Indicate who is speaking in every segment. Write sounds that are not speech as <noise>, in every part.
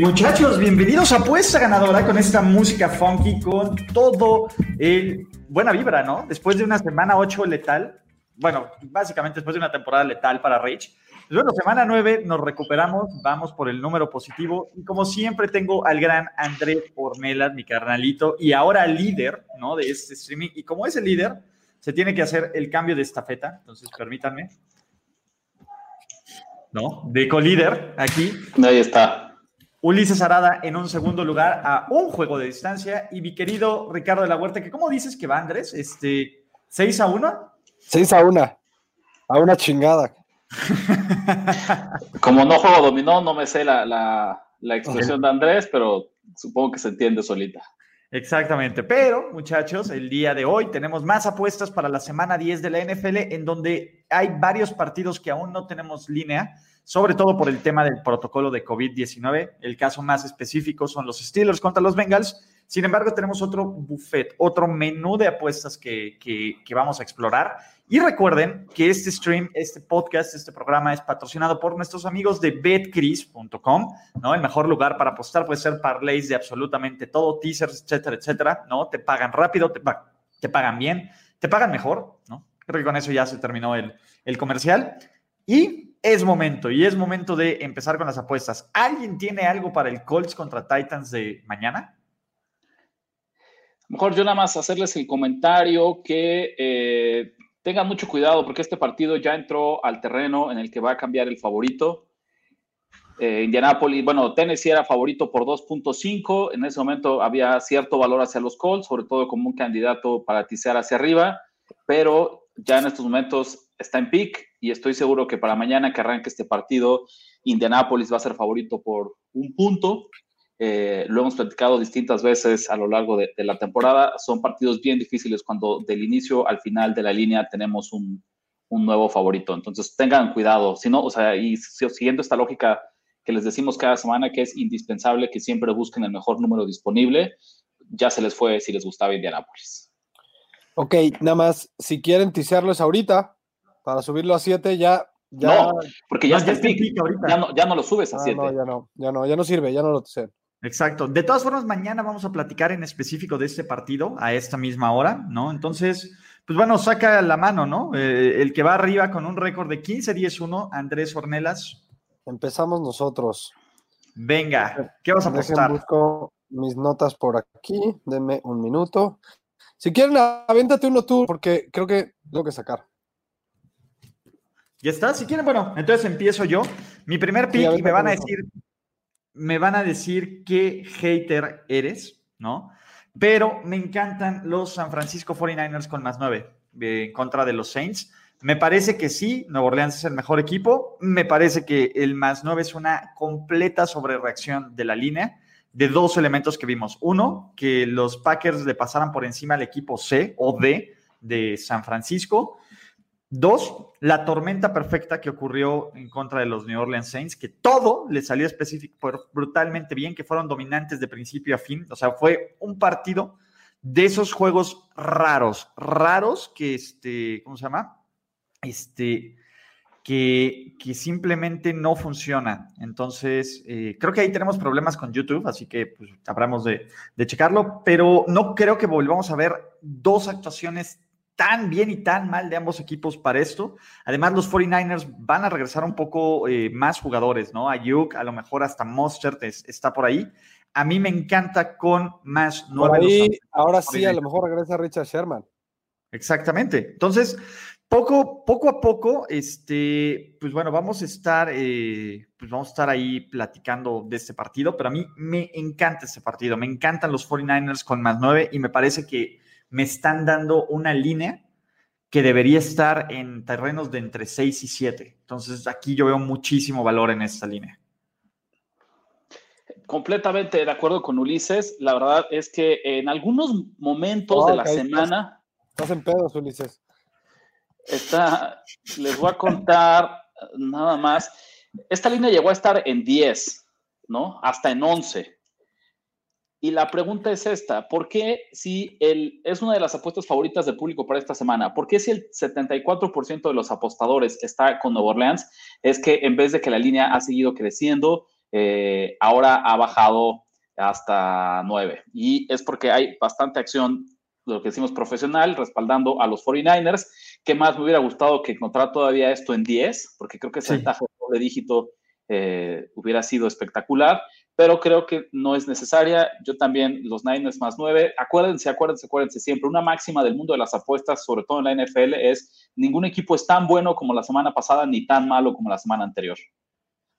Speaker 1: Muchachos, bienvenidos a Apuesta Ganadora con esta música funky, con todo el buena vibra, ¿no? Después de una semana 8 letal, bueno, básicamente después de una temporada letal para. Pues bueno, semana 9 nos recuperamos, vamos por el número positivo y como siempre tengo al gran Andrés Ornelas, mi carnalito, y ahora líder, ¿no? De este streaming. Y como es el líder, se tiene que hacer el cambio de estafeta, entonces permítanme. ¿No? De co-líder aquí.
Speaker 2: Ahí está.
Speaker 1: Ulises Arada en un segundo lugar a un juego de distancia y mi querido Ricardo de la Huerta, que ¿cómo dices que va Andrés? Este, ¿6 a 1?
Speaker 3: 6 a 1, a una chingada. <laughs>
Speaker 2: Como no juego dominó, no me sé la, la expresión de Andrés, pero supongo que se entiende solita.
Speaker 1: Exactamente, pero muchachos, el día de hoy tenemos más apuestas para la semana 10 de la NFL, en donde hay varios partidos que aún no tenemos línea sobre todo por el tema del protocolo de COVID-19. El caso más específico son los Steelers contra los Bengals. Sin embargo, tenemos otro buffet, otro menú de apuestas que, vamos a explorar. Y recuerden que este stream, este podcast, este programa es patrocinado por nuestros amigos de betcris.com, ¿no? El mejor lugar para apostar puede ser parlays de absolutamente todo, teasers, etcétera, etcétera, ¿no? Te pagan rápido, te, te pagan bien, te pagan mejor, ¿no? Creo que con eso ya se terminó el, el comercial. Y es momento, y es momento de empezar con las apuestas. ¿Alguien tiene algo para el Colts contra Titans de mañana?
Speaker 2: Mejor yo nada más hacerles el comentario que eh, tengan mucho cuidado porque este partido ya entró al terreno en el que va a cambiar el favorito. Eh, Indianapolis, bueno, Tennessee era favorito por 2.5. En ese momento había cierto valor hacia los Colts, sobre todo como un candidato para tisear hacia arriba, pero ya en estos momentos está en pick y estoy seguro que para mañana que arranque este partido, Indianapolis va a ser favorito por un punto. Eh, lo hemos platicado distintas veces a lo largo de, la temporada. Son partidos bien difíciles cuando del inicio al final de la línea tenemos un, nuevo favorito. Entonces tengan cuidado. Si no, o sea, siguiendo esta lógica que les decimos cada semana que es indispensable que siempre busquen el mejor número disponible, ya se les fue si les gustaba Indianapolis.
Speaker 3: Ok, nada más, si quieren tisearlos ahorita, para subirlo a 7 ya, ya.
Speaker 2: No, porque ya, está, el ahorita. Ya no, ya no lo subes a 7.
Speaker 3: Ah, no, ya no, ya no, ya no sirve, ya no lo sé.
Speaker 1: Exacto. De todas formas, mañana vamos a platicar en específico de este partido a esta misma hora, ¿no? Entonces, pues bueno, saca la mano, ¿no? Eh, el que va arriba con un récord de 15-10-1, Andrés Ornelas.
Speaker 3: Empezamos nosotros.
Speaker 1: Venga, ¿qué vas a apostar?
Speaker 3: Busco mis notas por aquí, denme un minuto. Si quieren, avéntate uno tú, porque creo que tengo que sacar.
Speaker 1: ¿Ya está? Si quieren, bueno, entonces empiezo yo. Mi primer pick y me van a decir, me van a decir qué hater eres, ¿no? Pero me encantan los San Francisco 49ers con más 9 en contra de los Saints. Me parece que sí, Nuevo Orleans es el mejor equipo. Me parece que el más 9 es una completa sobrereacción de la línea de dos elementos que vimos. Uno, que los Packers le pasaran por encima al equipo C o D de San Francisco. Dos, la tormenta perfecta que ocurrió en contra de los New Orleans Saints, que todo le salió específico, brutalmente bien, que fueron dominantes de principio a fin. O sea, fue un partido de esos juegos raros, raros que, este, ¿cómo se llama? Este, que, que simplemente no funciona. Entonces, eh, creo que ahí tenemos problemas con YouTube, así que pues, habremos de, de checarlo, pero no creo que volvamos a ver dos actuaciones tan bien y tan mal de ambos equipos para esto. Además, los 49ers van a regresar un poco eh, más jugadores, ¿no? Ayuk, a lo mejor hasta Mostert está por ahí. A mí me encanta con más
Speaker 3: nueve. ahora sí, a lo mejor regresa Richard Sherman.
Speaker 1: Exactamente. Entonces, poco, poco a poco, este, pues bueno, vamos a estar, eh, pues vamos a estar ahí platicando de este partido, pero a mí me encanta este partido, me encantan los 49ers con más nueve y me parece que me están dando una línea que debería estar en terrenos de entre 6 y 7. Entonces aquí yo veo muchísimo valor en esta línea.
Speaker 2: completamente de acuerdo con Ulises. La verdad es que en algunos momentos de la semana.
Speaker 3: Estás en pedos, Ulises.
Speaker 2: Está, les voy a contar nada más. Esta línea llegó a estar en 10, ¿no? Hasta en 11. Y la pregunta es esta, ¿por qué si el, es una de las apuestas favoritas del público para esta semana? ¿Por qué si el 74% de los apostadores está con Nueva Orleans? Es que en vez de que la línea ha seguido creciendo, eh, ahora ha bajado hasta 9. Y es porque hay bastante acción, lo que decimos profesional, respaldando a los 49ers. ¿Qué más me hubiera gustado que encontrar todavía esto en 10? Porque creo que ese sí. de dígito eh, hubiera sido espectacular pero creo que no es necesaria. Yo también, los Niners más 9. Acuérdense, acuérdense, acuérdense siempre. Una máxima del mundo de las apuestas, sobre todo en la NFL, es ningún equipo es tan bueno como la semana pasada ni tan malo como la semana anterior.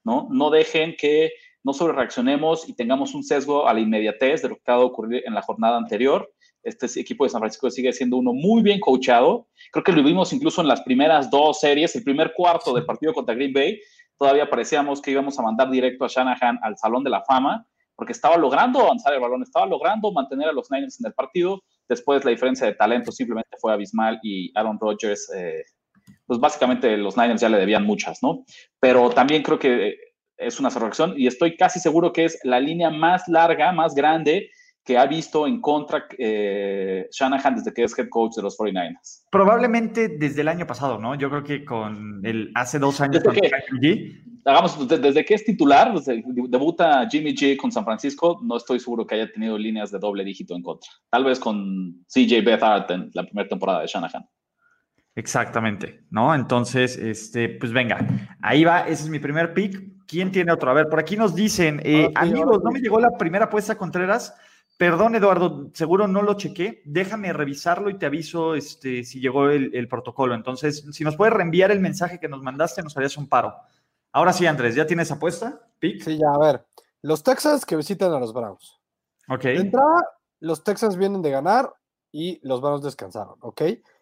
Speaker 2: ¿no? No dejen que no sobre reaccionemos y tengamos un sesgo a la inmediatez de lo que acaba de ocurrir en la jornada anterior. Este equipo de San Francisco sigue siendo uno muy bien coachado. Creo que lo vimos incluso en las primeras dos series, el primer cuarto del partido contra Green Bay todavía parecíamos que íbamos a mandar directo a Shanahan al Salón de la Fama, porque estaba logrando avanzar el balón, estaba logrando mantener a los Niners en el partido. Después la diferencia de talento simplemente fue abismal y Aaron Rodgers, eh, pues básicamente los Niners ya le debían muchas, ¿no? Pero también creo que es una reacción y estoy casi seguro que es la línea más larga, más grande que ha visto en contra eh, Shanahan desde que es head coach de los 49ers?
Speaker 1: Probablemente desde el año pasado, ¿no? Yo creo que con el hace dos años
Speaker 2: desde que, hagamos, desde, que es titular, desde debuta Jimmy G con San Francisco, no estoy seguro que haya tenido líneas de doble dígito en contra. Tal vez con CJ Beathard en la primera temporada de Shanahan.
Speaker 1: Exactamente, ¿no? Entonces, este, pues venga, ahí va, ese es mi primer pick. ¿Quién tiene otro? A ver, por aquí nos dicen, eh, amigos, no me llegó la primera apuesta Contreras. Perdón, Eduardo, seguro no lo chequé. Déjame revisarlo y te aviso este, si llegó el, protocolo. Entonces, si nos puedes reenviar el mensaje que nos mandaste, nos harías un paro. Ahora sí, Andrés, ¿ya tienes apuesta?
Speaker 3: ¿Pick? Sí, ya, a ver. Los Texans que visitan a los Browns.
Speaker 1: Ok.
Speaker 3: De entrada, los Texans vienen de ganar y los Browns descansaron, ¿ok?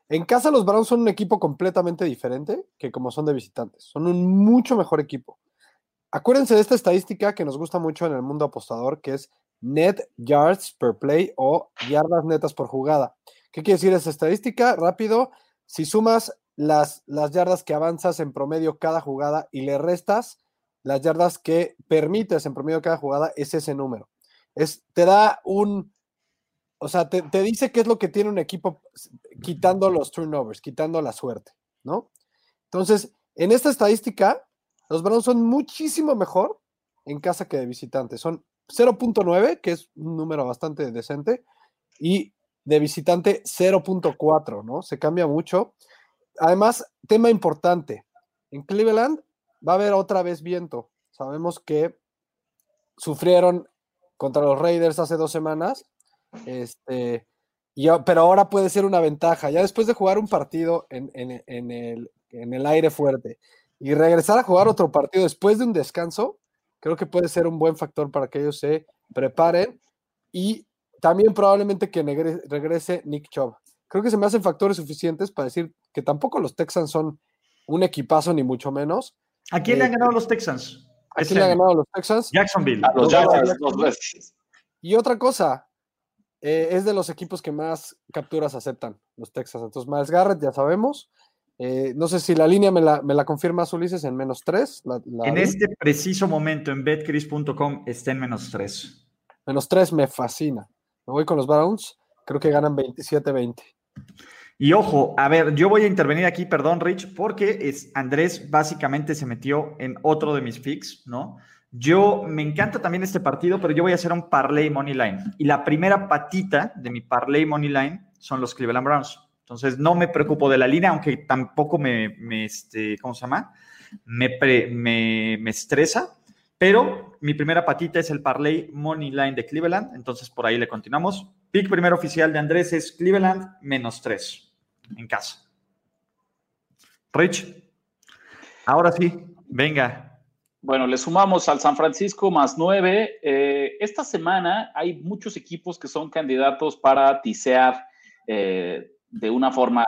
Speaker 3: En casa los Browns son un equipo completamente diferente que como son de visitantes. Son un mucho mejor equipo. Acuérdense de esta estadística que nos gusta mucho en el mundo apostador, que es net yards per play o yardas netas por jugada. ¿Qué quiere decir esa estadística? Rápido, si sumas las, las yardas que avanzas en promedio cada jugada y le restas las yardas que permites en promedio cada jugada, es ese número. Es, te da un, o sea, te, te, dice qué es lo que tiene un equipo quitando los turnovers, quitando la suerte, ¿no? Entonces, en esta estadística, los Browns son muchísimo mejor en casa que de visitantes. Son 0.9, que es un número bastante decente, y de visitante 0.4, ¿no? Se cambia mucho. Además, tema importante, en Cleveland va a haber otra vez viento. Sabemos que sufrieron contra los Raiders hace dos semanas, este, y, pero ahora puede ser una ventaja. Ya después de jugar un partido en, en, el, en el aire fuerte y regresar a jugar otro partido después de un descanso, creo que puede ser un buen factor para que ellos se preparen y también probablemente que regrese Nick Chubb. Creo que se me hacen factores suficientes para decir que tampoco los Texans son un equipazo ni mucho menos.
Speaker 1: ¿A quién le han ganado los Texans?
Speaker 3: ¿A quién le han ganado los Texans?
Speaker 1: Jacksonville.
Speaker 2: A los Jacksonville.
Speaker 3: Y otra cosa, eh, es de los equipos que más capturas aceptan, los Texans. Entonces, Miles Garrett, ya sabemos. Eh, no sé si la línea me la, me la confirmas, Ulises, en menos 3.
Speaker 1: en este preciso momento en betcris.com está en menos 3.
Speaker 3: Menos 3 me fascina. Me voy con los Browns. Creo que ganan 27-20.
Speaker 1: Y ojo, a ver, yo voy a intervenir aquí, perdón, Rich, porque es, Andrés básicamente se metió en otro de mis picks, ¿no? Yo me encanta también este partido, pero yo voy a hacer un parlay money line. Y la primera patita de mi parlay money line son los Cleveland Browns. Entonces, no me preocupo de la línea, aunque tampoco me, me este, ¿cómo se llama? Me, me, me, estresa, pero mi primera patita es el parlay money line de Cleveland, entonces por ahí le continuamos. Pick primero oficial de Andrés es Cleveland menos 3 en casa. Rich, ahora sí, venga.
Speaker 2: Bueno, le sumamos al San Francisco más 9. Eh, esta semana hay muchos equipos que son candidatos para tisear eh, de una forma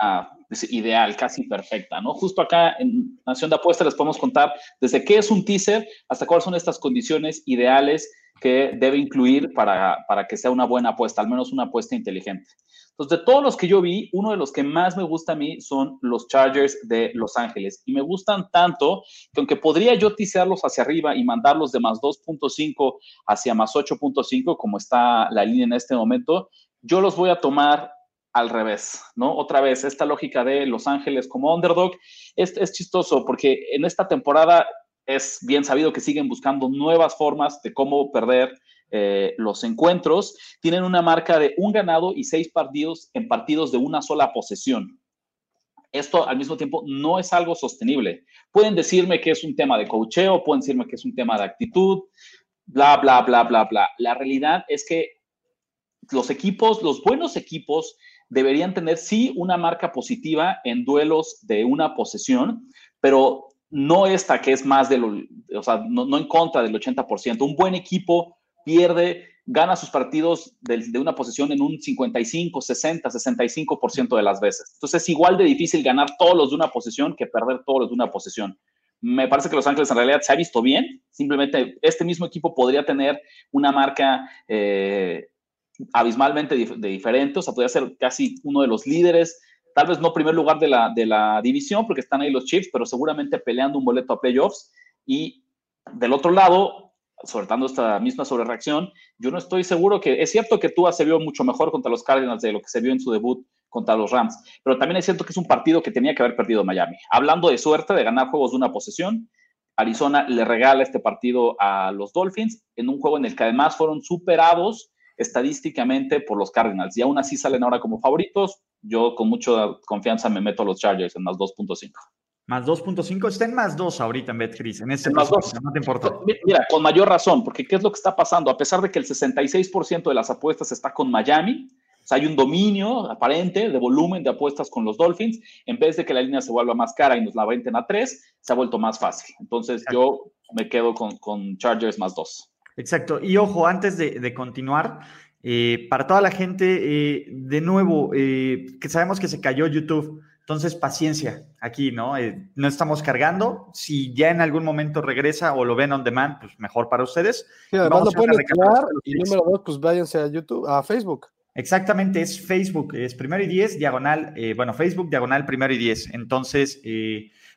Speaker 2: pues, ideal, casi perfecta, ¿no? Justo acá en Nación de Apuestas les podemos contar desde qué es un teaser hasta cuáles son estas condiciones ideales que debe incluir para, para que sea una buena apuesta, al menos una apuesta inteligente. Entonces, de todos los que yo vi, uno de los que más me gusta a mí son los Chargers de Los Ángeles. Y me gustan tanto que aunque podría yo tisearlos hacia arriba y mandarlos de más 2.5 hacia más 8.5, como está la línea en este momento, yo los voy a tomar al revés, ¿no? Otra vez, esta lógica de Los Ángeles como underdog es, es chistoso porque en esta temporada es bien sabido que siguen buscando nuevas formas de cómo perder eh, los encuentros. Tienen una marca de un ganado y seis partidos en partidos de una sola posesión. Esto al mismo tiempo no es algo sostenible. Pueden decirme que es un tema de cocheo, pueden decirme que es un tema de actitud, bla, bla, bla, bla, bla. La realidad es que los equipos, los buenos equipos, deberían tener sí una marca positiva en duelos de una posesión, pero no esta que es más de lo, o sea, no, en contra del 80%. Un buen equipo pierde, gana sus partidos de, de, una posesión en un 55, 60, 65% de las veces. Entonces es igual de difícil ganar todos los de una posesión que perder todos los de una posesión. Me parece que Los Ángeles en realidad se ha visto bien. Simplemente este mismo equipo podría tener una marca eh, abismalmente de diferente, o sea, podría ser casi uno de los líderes, tal vez no primer lugar de la, de la división, porque están ahí los Chiefs, pero seguramente peleando un boleto a playoffs. Y del otro lado, soltando esta misma sobrereacción, yo no estoy seguro que, es cierto que Tua se vio mucho mejor contra los Cardinals de lo que se vio en su debut contra los Rams, pero también es cierto que es un partido que tenía que haber perdido Miami. Hablando de suerte, de ganar juegos de una posesión, Arizona le regala este partido a los Dolphins en un juego en el que además fueron superados estadísticamente por los Cardinals y aún así salen ahora como favoritos. Yo con mucha confianza me meto a los Chargers en más 2.5.
Speaker 1: Más 2.5, está en más 2 ahorita en BetCris, en este
Speaker 2: más 2.
Speaker 1: no te importa.
Speaker 2: Mira, con mayor razón, porque ¿qué es lo que está pasando? A pesar de que el 66% de las apuestas está con Miami, o sea, hay un dominio aparente de volumen de apuestas con los Dolphins, en vez de que la línea se vuelva más cara y nos la venten a 3, se ha vuelto más fácil. Entonces yo me quedo con, con Chargers más 2.
Speaker 1: Exacto. Y ojo, antes de, continuar, eh, para toda la gente, eh, de nuevo, eh, que sabemos que se cayó YouTube, entonces paciencia aquí, ¿no? no estamos cargando. Si ya en algún momento regresa o lo ven on demand, pues mejor para ustedes.
Speaker 3: Sí, además lo pueden y número dos, pues váyanse a YouTube, a Facebook.
Speaker 1: Exactamente, es Facebook, es primero y diez, diagonal, bueno, Facebook, diagonal, primero y diez. Entonces,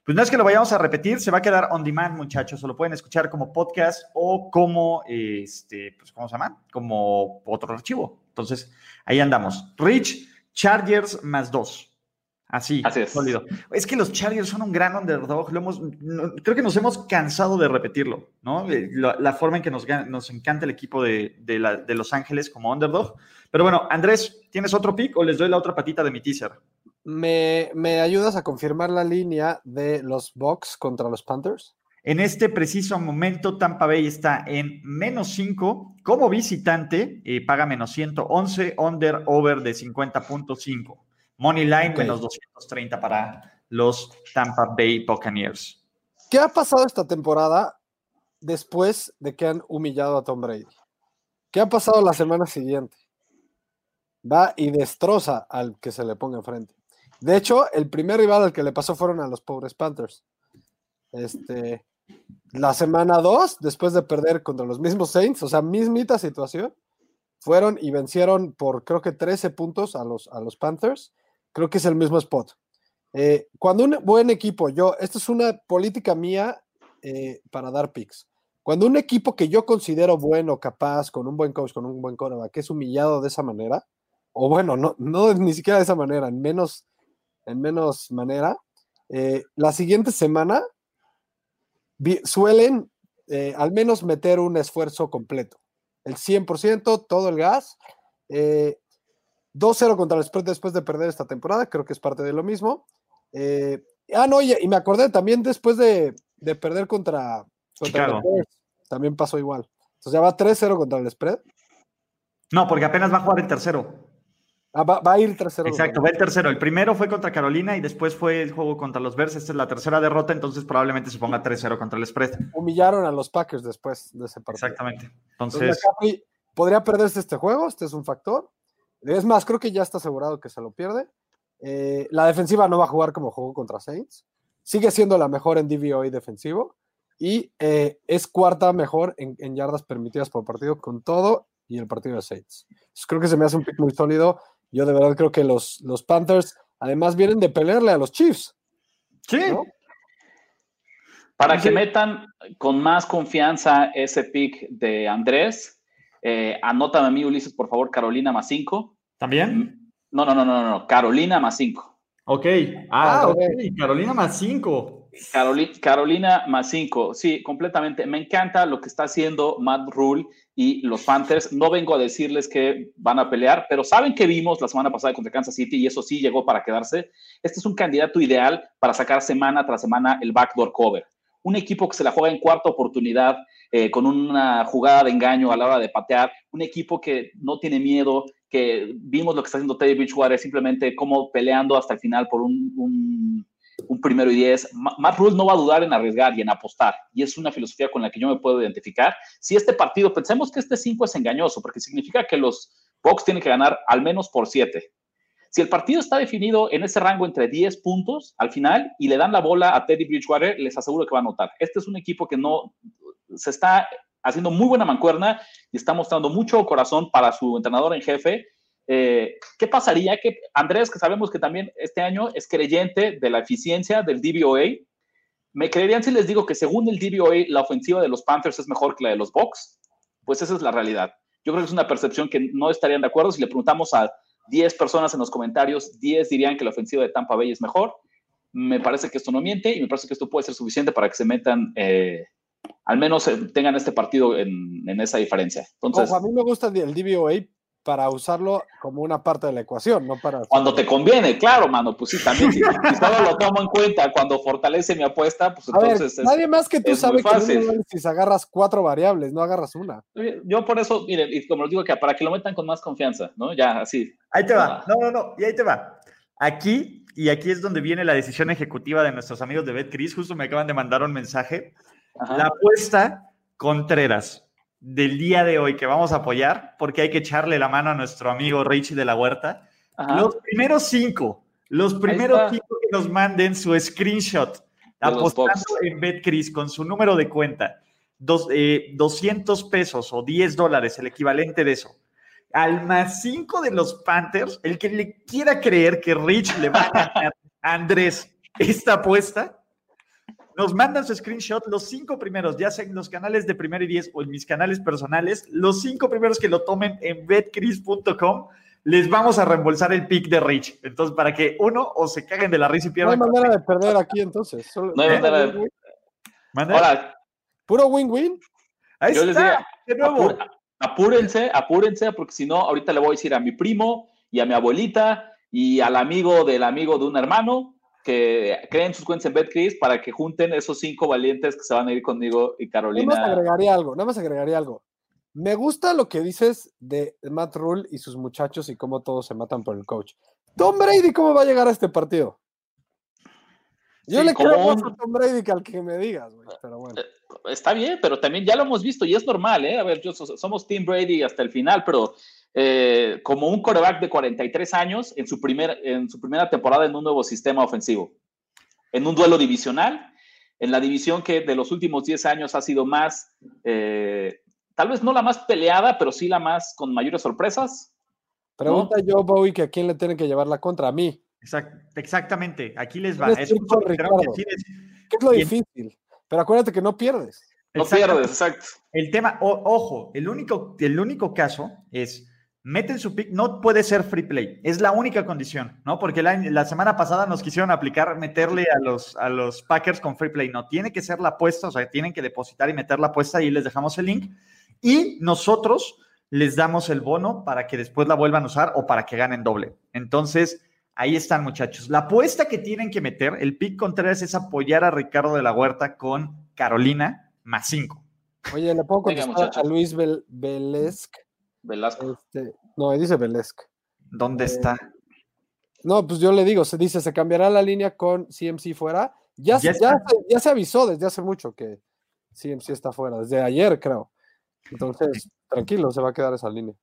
Speaker 1: pues no es que lo vayamos a repetir, se va a quedar on demand, muchachos, o lo pueden escuchar como podcast o como, este, pues, ¿cómo se llama? Como otro archivo. Entonces, ahí andamos. Rich, Chargers más dos. Así,
Speaker 2: Así es.
Speaker 1: sólido. Es que los Chargers son un gran underdog. Lo hemos, creo que nos hemos cansado de repetirlo, ¿no? Eh, la, forma en que nos, nos encanta el equipo de, de, Los Ángeles como underdog. Pero bueno, Andrés, ¿tienes otro pick o les doy la otra patita de mi teaser?
Speaker 3: ¿Me, ayudas a confirmar la línea de los Bucks contra los Panthers?
Speaker 1: En este preciso momento, Tampa Bay está en menos 5 como visitante, y paga menos 111, under, over de 50.5. Money line menos 230 para los Tampa Bay Buccaneers.
Speaker 3: ¿Qué ha pasado esta temporada después de que han humillado a Tom Brady? ¿Qué ha pasado la semana siguiente? Va y destroza al que se le ponga enfrente. De hecho, el primer rival al que le pasó fueron a los pobres Panthers. Este, la semana 2, después de perder contra los mismos Saints, o sea, mismita situación, fueron y vencieron por creo que 13 puntos a los, a los Panthers. Creo que es el mismo spot. Eh, cuando un buen equipo, yo, esto es una política mía eh, para dar picks. Cuando un equipo que yo considero bueno, capaz, con un buen coach, con un buen que es humillado de esa manera, o bueno, no, no ni siquiera de esa manera, en menos en menos manera. Eh, la siguiente semana suelen eh, al menos meter un esfuerzo completo. El 100%, todo el gas. 2-0 eh, contra el spread después de perder esta temporada, creo que es parte de lo mismo. ah, no, y, me acordé también después de, perder contra, contra también pasó igual. Entonces ya va 3-0 contra el spread.
Speaker 1: No, porque apenas va a jugar el tercero.
Speaker 3: Ah, va, a ir tercero.
Speaker 1: Exacto, va el tercero. El primero fue contra Carolina y después fue el juego contra los Bears. Esta es la tercera derrota, entonces probablemente se ponga 3-0 contra el spread.
Speaker 3: Humillaron a los Packers después de ese partido.
Speaker 1: Exactamente. Entonces,
Speaker 3: podría perderse este juego, este es un factor. Es más, creo que ya está asegurado que se lo pierde. Eh, la defensiva no va a jugar como jugó contra Saints. Sigue siendo la mejor en DVOA defensivo. y eh, es cuarta mejor en, yardas permitidas por partido con todo y el partido de Saints. creo que se me hace un pick muy sólido. Yo de verdad creo que los, los Panthers además vienen de pelearle a los Chiefs.
Speaker 1: Sí.
Speaker 2: Para que metan con más confianza ese pick de Andrés, eh, anótame a mí, Ulises, por favor, Carolina más 5.
Speaker 1: ¿También?
Speaker 2: No, no, no, no, no, Carolina más 5.
Speaker 1: Ok. Ah, ah ok. Carolina más 5.
Speaker 2: Carolina, más 5, sí, completamente. Me encanta lo que está haciendo Matt Rule y los Panthers. No vengo a decirles que van a pelear, pero saben que vimos la semana pasada contra Kansas City y eso sí llegó para quedarse. Este es un candidato ideal para sacar semana tras semana el backdoor cover. Un equipo que se la juega en cuarta oportunidad, eh, con una jugada de engaño a la hora de patear, un equipo que no tiene miedo, que vimos lo que está haciendo Teddy Bridgewater, simplemente como peleando hasta el final por un un primero y diez. Matt Rule no va a dudar en arriesgar y en apostar, y es una filosofía con la que yo me puedo identificar. Si este partido, pensemos que este 5 es engañoso, porque significa que los Bucks tienen que ganar al menos por 7. Si el partido está definido en ese rango entre 10 puntos al final y le dan la bola a Teddy Bridgewater, les aseguro que va a anotar. Este es un equipo que no se está haciendo muy buena mancuerna y está mostrando mucho corazón para su entrenador en jefe eh, ¿Qué pasaría que Andrés, que sabemos que también este año es creyente de la eficiencia del DVOA, ¿me creerían si les digo que según el DVOA la ofensiva de los Panthers es mejor que la de los Bucks? Pues esa es la realidad. Yo creo que es una percepción que no estarían de acuerdo. Si le preguntamos a 10 personas en los comentarios, 10 dirían que la ofensiva de Tampa Bay es mejor. Me parece que esto no miente y me parece que esto puede ser suficiente para que se metan, eh, al menos eh, tengan este partido en, esa diferencia.
Speaker 3: A mí me gusta el DVOA para usarlo como una parte de la ecuación, no para...
Speaker 2: Cuando te conviene, claro, mano, pues sí, también, <laughs> si, solo lo tomo en cuenta cuando fortalece mi apuesta, pues entonces...
Speaker 3: nadie más que tú sabe que si agarras cuatro variables, no agarras una.
Speaker 2: Yo por eso, miren, y como les digo, que para que lo metan con más confianza, ¿no? Ya, así.
Speaker 1: Ahí te va, no, no, no, y ahí te va. Aquí, y aquí es donde viene la decisión ejecutiva de nuestros amigos de BetCris, justo me acaban de mandar un mensaje. La apuesta Contreras del día de hoy que vamos a apoyar, porque hay que echarle la mano a nuestro amigo Richie de la Huerta. Los primeros cinco, los primeros cinco que nos manden su screenshot apostando en BetCris con su número de cuenta, dos, 200 eh, pesos o 10 dólares, el equivalente de eso. Al más cinco de los Panthers, el que le quiera creer que Rich le va a ganar a Andrés esta apuesta, nos mandan su screenshot, los cinco primeros, ya sea en los canales de Primero y Diez o en mis canales personales, los cinco primeros que lo tomen en betcris.com, les vamos a reembolsar el pick de Rich. Entonces, para que uno o se caguen de la risa y pierdan.
Speaker 3: No hay manera de perder aquí entonces.
Speaker 2: no hay manera de. Hola.
Speaker 3: Puro win-win.
Speaker 2: Ahí Yo está, les digo, apúrense, apúrense, porque si no, ahorita le voy a decir a mi primo y a mi abuelita y al amigo del amigo de un hermano que creen sus cuentas en BetCris para que junten esos cinco valientes que se van a ir conmigo y Carolina.
Speaker 3: Nada más agregaría algo, nada más agregaría algo. Me gusta lo que dices de Matt Rule y sus muchachos y cómo todos se matan por el coach. Tom Brady, ¿cómo va a llegar a este partido? Yo le creo más a Tom Brady que al que me digas, güey, pero bueno. Eh,
Speaker 2: está bien, pero también ya lo hemos visto y es normal, ¿eh? A ver, somos Team Brady hasta el final, pero eh, como un coreback de 43 años en su, primer, en su primera temporada en un nuevo sistema ofensivo, en un duelo divisional, en la división que de los últimos 10 años ha sido más, eh, tal vez no la más peleada, pero sí la más con mayores sorpresas.
Speaker 3: Pregunta yo, Bowie, que a quién le tiene que llevar la contra a mí.
Speaker 1: exactamente, aquí les va. Es,
Speaker 3: ¿Qué es lo difícil? Pero acuérdate que no pierdes.
Speaker 2: No pierdes, exacto.
Speaker 1: El tema, ojo, el único, el único caso es meten su pick, no puede ser free play, es la única condición, ¿no? Porque la, semana pasada nos quisieron aplicar, meterle a los, a los Packers con free play, no, tiene que ser la apuesta, o sea, tienen que depositar y meter la apuesta y les dejamos el link. Y nosotros les damos el bono para que después la vuelvan a usar o para que ganen doble. Entonces, ahí están, muchachos. La apuesta que tienen que meter, el pick Contreras es apoyar a Ricardo de la Huerta con Carolina más 5.
Speaker 3: Oye, ¿le puedo contestar a Luis Bel
Speaker 2: Velasco.
Speaker 3: Este, no, dice Velesco.
Speaker 1: ¿Dónde eh, está?
Speaker 3: No, pues yo le digo, se dice, se cambiará la línea con CMC fuera. Ya, ya, ya, se avisó desde hace mucho que CMC está fuera, desde ayer creo. Entonces, tranquilo, se va a quedar esa línea.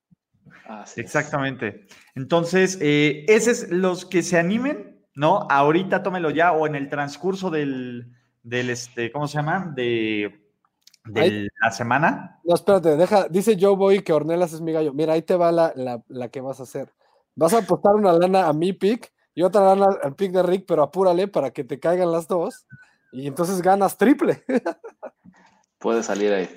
Speaker 1: Exactamente. Entonces, eh, esos los que se animen, ¿no? Ahorita tómelo ya o en el transcurso del, del este, ¿cómo se llama? De, de la semana.
Speaker 3: No, espérate, deja, dice Joe Boy que Ornelas es mi gallo. Mira, ahí te va la, la, la que vas a hacer. Vas a apostar una lana a mi pick y otra lana al pick de Rick, pero apúrale para que te caigan las dos. Y entonces ganas triple. <laughs>
Speaker 2: Puede salir ahí.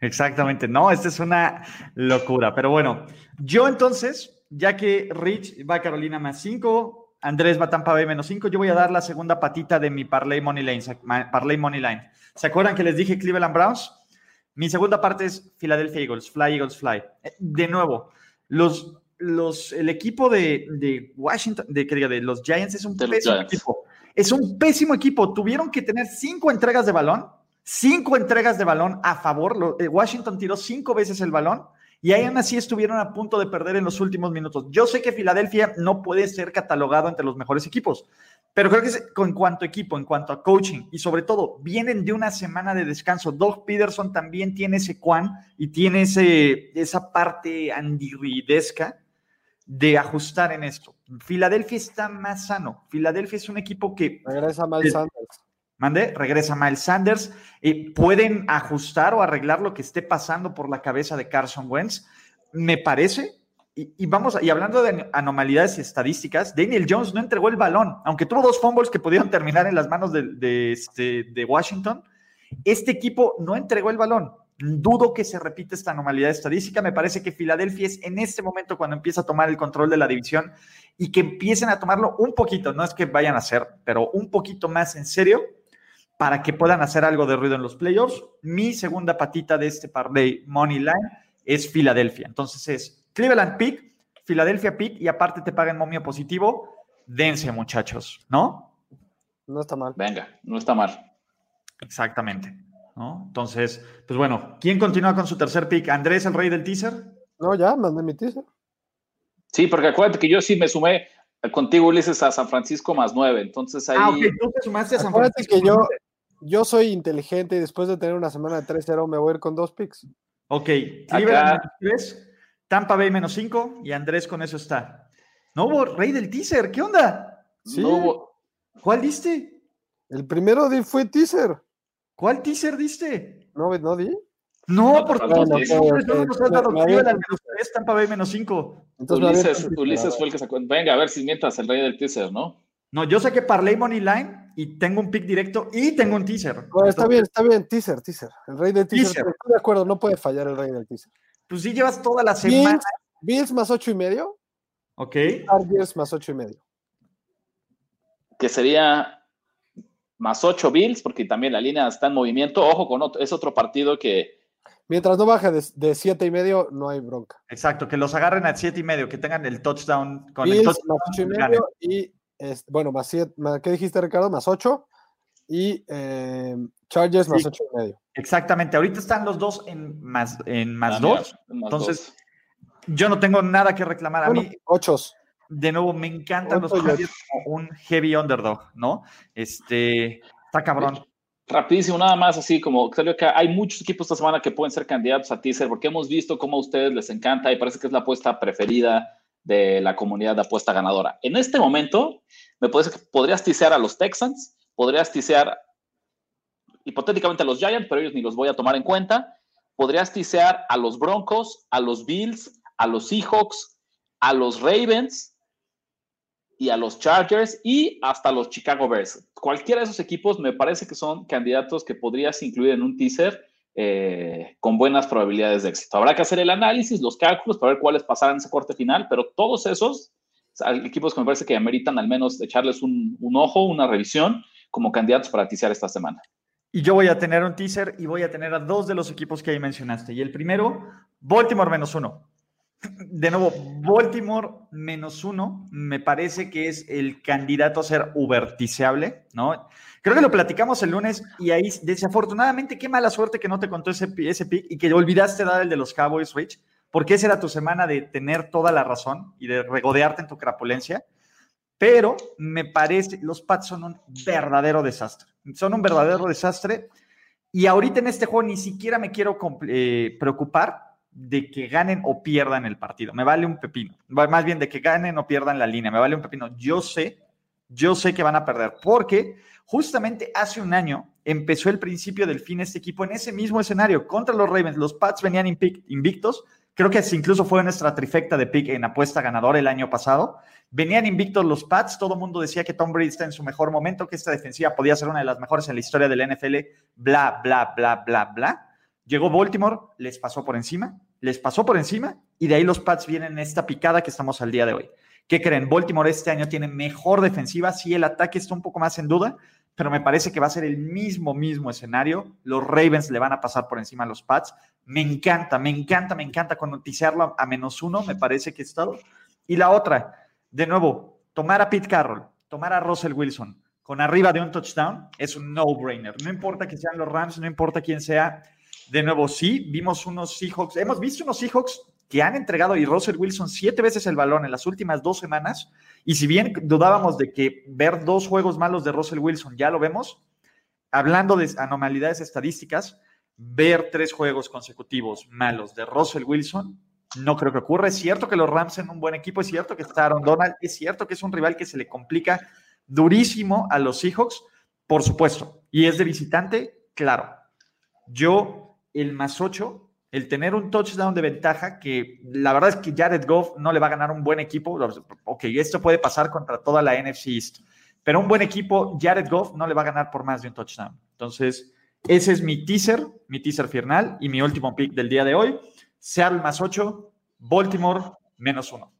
Speaker 1: Exactamente, no, esta es una locura. Pero bueno, yo entonces, ya que Rich va a Carolina más 5, Andrés va Tampa Bay menos 5, yo voy a dar la segunda patita de mi Parlay Money Line. Parlay Money Line. ¿Se acuerdan que les dije Cleveland Browns? Mi segunda parte es Philadelphia Eagles, Fly Eagles Fly. Eh, de nuevo, los, los, el equipo de, de Washington, de, de los Giants es un pésimo equipo. Es un pésimo equipo. Tuvieron que tener cinco entregas de balón Cinco entregas de balón a favor. Eh, Washington tiró cinco veces el balón y aún así estuvieron a punto de perder en los últimos minutos. Yo sé que Filadelfia no puede ser catalogado entre los mejores equipos, pero creo que en cuanto a equipo, en cuanto a coaching y sobre todo vienen de una semana de descanso. Doug Peterson también tiene ese cuan y tiene ese, esa parte andirridesca de ajustar en esto. Filadelfia está más sano. Filadelfia es un equipo que...
Speaker 3: Regresa mal Sanders.
Speaker 1: Mande, regresa Miles Sanders. y pueden ajustar o arreglar lo que esté pasando por la cabeza de Carson Wentz. Me parece. Y, vamos, y hablando de anomalidades y estadísticas, Daniel Jones no entregó el balón, aunque tuvo dos fumbles que pudieron terminar en las manos de, este, de Washington. Este equipo no entregó el balón. Dudo que se repita esta anomalidad estadística. Me parece que Filadelfia es en este momento cuando empieza a tomar el control de la división y que empiecen a tomarlo un poquito, no es que vayan a hacer, pero un poquito más en serio para que puedan hacer algo de ruido en los playoffs. Mi segunda patita de este parlay Money Line es Filadelfia. Entonces es Cleveland Pick, Filadelfia Pick y aparte te pagan momio positivo. Dense, muchachos, ¿no?
Speaker 3: No está mal.
Speaker 2: Venga, no está mal.
Speaker 1: Exactamente. ¿no? Entonces, pues bueno, ¿quién continúa con su tercer pick? ¿Andrés, el rey del teaser?
Speaker 3: No, ya, mandé mi teaser.
Speaker 2: Sí, porque acuérdate que yo sí me sumé contigo, Ulises, a San Francisco más nueve. Entonces ahí. Ah, ok,
Speaker 3: tú te sumaste a San Francisco. que yo, yo soy inteligente y después de tener una semana de 3-0 me voy a ir con dos picks.
Speaker 1: Ok, Cleveland menos Tampa Bay menos 5 y Andrés con eso está. No hubo rey del teaser, ¿qué onda?
Speaker 3: Sí.
Speaker 1: ¿Cuál diste?
Speaker 3: El primero fue teaser.
Speaker 1: ¿Cuál teaser diste?
Speaker 3: No, no di.
Speaker 1: No, porque no, no, nos has dado Cleveland menos 3, Tampa Bay menos 5.
Speaker 2: Ulises, Ulises fue el que sacó. Venga, a ver si mientras el rey del teaser, ¿no?
Speaker 1: No, yo saqué Parlay Money Line y tengo un pick directo y tengo un teaser.
Speaker 3: está bien, está bien, teaser, teaser. El rey del teaser. Estoy de acuerdo, no puede fallar el rey del teaser.
Speaker 1: Pues sí, llevas toda la semana.
Speaker 3: Bills, más ocho y medio.
Speaker 1: Ok.
Speaker 3: Chargers más ocho y medio.
Speaker 2: Que sería más ocho Bills, porque también la línea está en movimiento. Ojo con otro, es otro partido que.
Speaker 3: Mientras no baje de, siete y medio, no hay bronca.
Speaker 1: Exacto, que los agarren a siete y medio, que tengan el touchdown
Speaker 3: con el touchdown. Más ocho y medio y bueno, más siete, ¿qué dijiste Ricardo? Más 8 y eh, Chargers más 8 y medio.
Speaker 1: Exactamente, ahorita están los dos en más, en más 2, entonces yo no tengo nada que reclamar a mí.
Speaker 3: 8.
Speaker 1: De nuevo, me encantan los Chargers como un heavy underdog, ¿no? Este, está cabrón.
Speaker 2: Rapidísimo, nada más así como creo que hay muchos equipos esta semana que pueden ser candidatos a teaser porque hemos visto cómo a ustedes les encanta y parece que es la apuesta preferida de la comunidad de apuesta ganadora. En este momento, me parece que podrías tisear a los Texans, podrías tisear hipotéticamente a los Giants, pero ellos ni los voy a tomar en cuenta. Podrías tisear a los Broncos, a los Bills, a los Seahawks, a los Ravens y a los Chargers y hasta los Chicago Bears. Cualquiera de esos equipos me parece que son candidatos que podrías incluir en un teaser eh, con buenas probabilidades de éxito. Habrá que hacer el análisis, los cálculos para ver cuáles pasarán ese corte final, pero todos esos equipos que me parece que ameritan al menos echarles un, ojo, una revisión como candidatos para ticiar esta semana.
Speaker 1: Y yo voy a tener un teaser y voy a tener a dos de los equipos que ahí mencionaste. Y el primero, Baltimore menos uno. De nuevo, Baltimore menos uno me parece que es el candidato a ser uberticeable, ¿no? Creo que lo platicamos el lunes y ahí, desafortunadamente, qué mala suerte que no te contó ese, ese pick y que olvidaste dar el de los Cowboys, Rich, porque esa era tu semana de tener toda la razón y de regodearte en tu crapulencia. Pero me parece, los Pats son un verdadero desastre. Son un verdadero desastre. Y ahorita en este juego ni siquiera me quiero eh, preocupar de que ganen o pierdan el partido. Me vale un pepino. Más bien de que ganen o pierdan la línea. Me vale un pepino. Yo sé yo sé que van a perder, porque justamente hace un año empezó el principio del fin este equipo en ese mismo escenario contra los Ravens. Los Pats venían invictos, creo que incluso fue nuestra trifecta de pick en apuesta ganadora el año pasado. Venían invictos los Pats, todo el mundo decía que Tom Brady está en su mejor momento, que esta defensiva podía ser una de las mejores en la historia del NFL, bla, bla, bla, bla, bla. Llegó Baltimore, les pasó por encima, les pasó por encima y de ahí los Pats vienen en esta picada que estamos al día de hoy. ¿Qué creen? Baltimore este año tiene mejor defensiva, sí el ataque está un poco más en duda, pero me parece que va a ser el mismo, mismo escenario. Los Ravens le van a pasar por encima a los Pats. Me encanta, me encanta, me encanta con noticiarlo a menos uno, me parece que es todo. Y la otra, de nuevo, tomar a Pete Carroll, tomar a Russell Wilson con arriba de un touchdown es un no-brainer. No importa que sean los Rams, no importa quién sea. De nuevo, sí, vimos unos Seahawks, hemos visto unos Seahawks que han entregado y Russell Wilson siete veces el balón en las últimas dos semanas. Y si bien dudábamos de que ver dos juegos malos de Russell Wilson, ya lo vemos, hablando de anomalidades estadísticas, ver tres juegos consecutivos malos de Russell Wilson, no creo que ocurra. Es cierto que los Rams son un buen equipo, es cierto que está Aaron Donald, es cierto que es un rival que se le complica durísimo a los Seahawks, por supuesto. Y es de visitante, claro. Yo, el más ocho, el tener un touchdown de ventaja, que la verdad es que Jared Goff no le va a ganar un buen equipo. Ok, esto puede pasar contra toda la NFC East, pero un buen equipo, Jared Goff no le va a ganar por más de un touchdown. Entonces, ese es mi teaser, mi teaser final y mi último pick del día de hoy. Seattle más 8, Baltimore menos 1.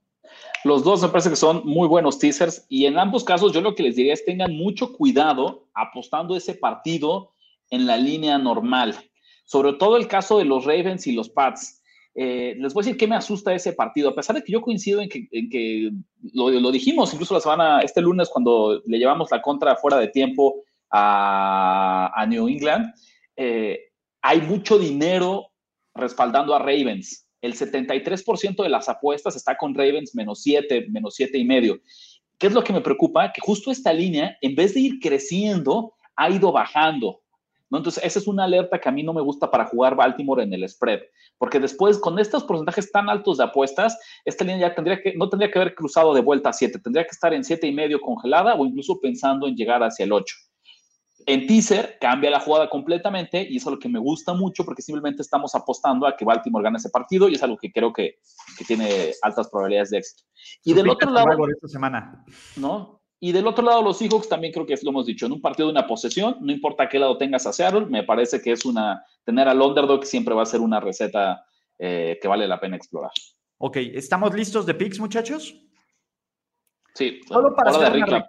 Speaker 2: Los dos me parece que son muy buenos teasers y en ambos casos yo lo que les diría es tengan mucho cuidado apostando ese partido en la línea normal sobre todo el caso de los Ravens y los Pats. Eh, les voy a decir qué me asusta ese partido, a pesar de que yo coincido en que, lo, dijimos incluso la semana, este lunes, cuando le llevamos la contra fuera de tiempo a, New England, eh, hay mucho dinero respaldando a Ravens. El 73% de las apuestas está con Ravens menos 7, menos 7 y medio. ¿Qué es lo que me preocupa? Que justo esta línea, en vez de ir creciendo, ha ido bajando. Entonces, esa es una alerta que a mí no me gusta para jugar Baltimore en el spread, porque después, con estos porcentajes tan altos de apuestas, esta línea ya tendría que, no tendría que haber cruzado de vuelta a 7, tendría que estar en siete y medio congelada o incluso pensando en llegar hacia el 8. En teaser cambia la jugada completamente y eso es lo que me gusta mucho porque simplemente estamos apostando a que Baltimore gane ese partido y es algo que creo que, que tiene altas probabilidades de éxito. Y del otro lado,
Speaker 1: esta semana.
Speaker 2: ¿no? Y del otro lado, los Seahawks también creo que lo hemos dicho, en un partido de una posesión, no importa qué lado tengas a Seattle, me parece que es una, tener al underdog siempre va a ser una receta eh, que vale la pena explorar.
Speaker 1: Ok, ¿estamos listos de picks, muchachos?
Speaker 2: Sí,
Speaker 1: solo para hacer una,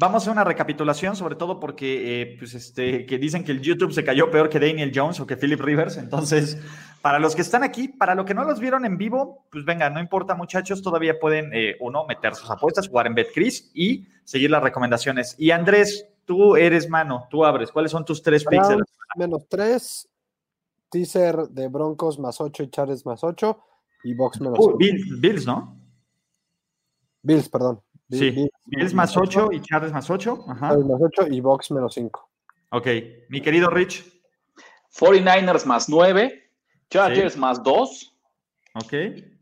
Speaker 1: Vamos a hacer una recapitulación, sobre todo porque eh, pues este, que dicen que el YouTube se cayó peor que Daniel Jones o que Philip Rivers. Entonces, para los que están aquí, para los que no los vieron en vivo, pues venga, no importa muchachos, todavía pueden, eh, uno, meter sus apuestas, jugar en BetCris y seguir las recomendaciones. Y Andrés, tú eres mano, tú abres. ¿Cuáles son tus tres picks?
Speaker 3: Menos tres, teaser de Broncos más ocho y Charles más ocho y Box menos
Speaker 1: uh, Bills, ¿no?
Speaker 3: Bills, perdón.
Speaker 1: Sí, Bills, más 8 y Charles más 8.
Speaker 3: Ajá. más 8 y Box menos 5.
Speaker 1: Ok, mi querido Rich.
Speaker 2: 49ers más 9, Chargers más 2.
Speaker 1: Ok.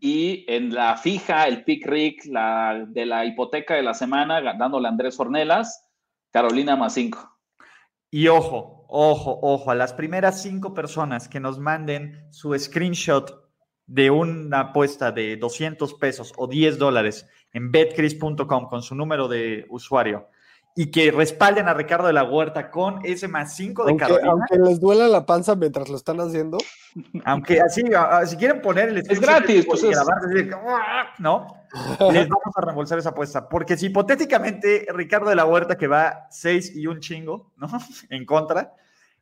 Speaker 2: Y en la fija, el pick Rick la, de la hipoteca de la semana, dándole a Andrés Ornelas, Carolina más 5.
Speaker 1: Y ojo, ojo, ojo, a las primeras cinco personas que nos manden su screenshot de una apuesta de 200 pesos o 10 dólares en betcris.com con su número de usuario y que respalden a Ricardo de la Huerta con ese más 5 de
Speaker 3: aunque,
Speaker 1: Carolina.
Speaker 3: Aunque les duela la panza mientras lo están haciendo.
Speaker 1: Aunque así, si quieren poner el
Speaker 2: Es gratis, pues grabar,
Speaker 1: ¿no? <laughs> Les vamos a reembolsar esa apuesta. Porque si hipotéticamente Ricardo de la Huerta, que va 6 y un chingo, ¿no? <laughs> En contra,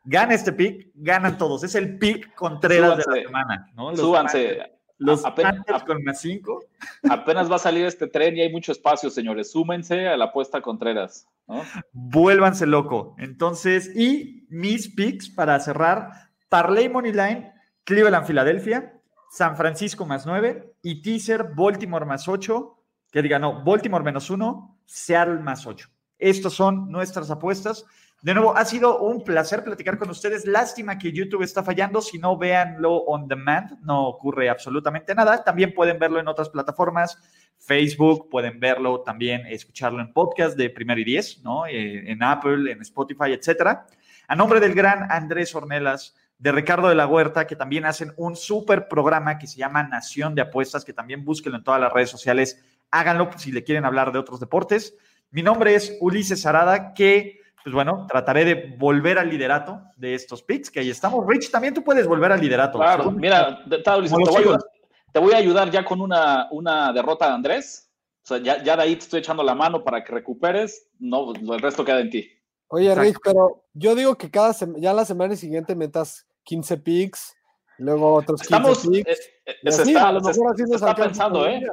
Speaker 1: gana este pick, ganan todos. Es el pick Contreras de la semana, ¿no?
Speaker 2: súbanse.
Speaker 1: Los apenas, con más 5.
Speaker 2: Apenas va a salir este tren y hay mucho espacio, señores. Súmense a la apuesta Contreras. ¿no?
Speaker 1: Vuélvanse loco. Entonces, y mis picks para cerrar: Parley Moneyline, Cleveland, Filadelfia, San Francisco más 9 y teaser Baltimore más 8. Que diga, no, Baltimore menos 1, Seattle más 8. Estas son nuestras apuestas. De nuevo, ha sido un placer platicar con ustedes. Lástima que YouTube está fallando. Si no, véanlo on demand. No ocurre absolutamente nada. También pueden verlo en otras plataformas. Facebook, pueden verlo también, escucharlo en podcast de Primero y Diez, ¿no? Eh, en Apple, en Spotify, etcétera. A nombre del gran Andrés Ornelas, de Ricardo de la Huerta, que también hacen un súper programa que se llama Nación de Apuestas, que también búsquenlo en todas las redes sociales. Háganlo si le quieren hablar de otros deportes. Mi nombre es Ulises Arada, que pues bueno, trataré de volver al liderato de estos picks, que ahí estamos. Rich, también tú puedes volver al liderato.
Speaker 2: Claro, mira, te, voy a ayudar, ya con una, una derrota de Andrés. O sea, ya, ya, de ahí te estoy echando la mano para que recuperes. No, el resto queda en ti.
Speaker 3: Oye, Rich, pero yo digo que cada ya la semana siguiente metas 15 picks, luego otros 15
Speaker 2: Estamos,
Speaker 3: picks.
Speaker 2: Eh, eh, se, está, se está pensando, ¿eh?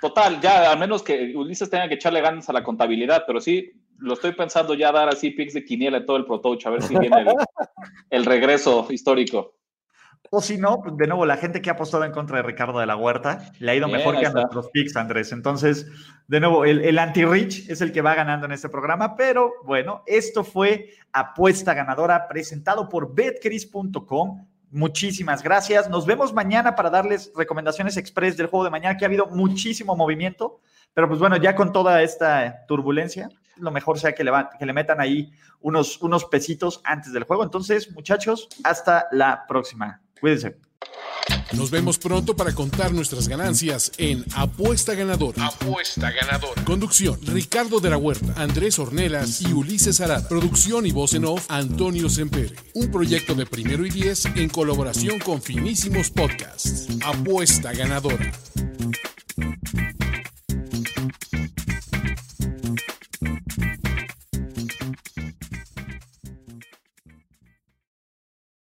Speaker 2: Total, ya a menos que Ulises tenga que echarle ganas a la contabilidad, pero sí, lo estoy pensando ya dar así picks de quiniela y todo el Pro Touch, a ver si viene el, regreso histórico.
Speaker 1: O si no, pues, de nuevo, la gente que ha apostado en contra de Ricardo de la Huerta le ha ido mejor que a nuestros picks, Andrés. Entonces, de nuevo, el, el anti-rich es el que va ganando en este programa. Pero bueno, esto fue Apuesta Ganadora presentado por betcris.com. Muchísimas gracias. Nos vemos mañana para darles recomendaciones express del juego de mañana, que ha habido muchísimo movimiento. Pero pues bueno, ya con toda esta turbulencia, lo mejor sea que le, que le metan ahí unos, unos pesitos antes del juego. Entonces, muchachos, hasta la próxima. Cuídense.
Speaker 4: Nos vemos pronto para contar nuestras ganancias en Apuesta Ganador. Apuesta Ganador. Conducción: Ricardo de la Huerta, Andrés Ornelas y Ulises Arad. Producción y voz en off: Antonio Sempere. Un proyecto de primero y diez en colaboración con Finísimos Podcasts. Apuesta Ganadora.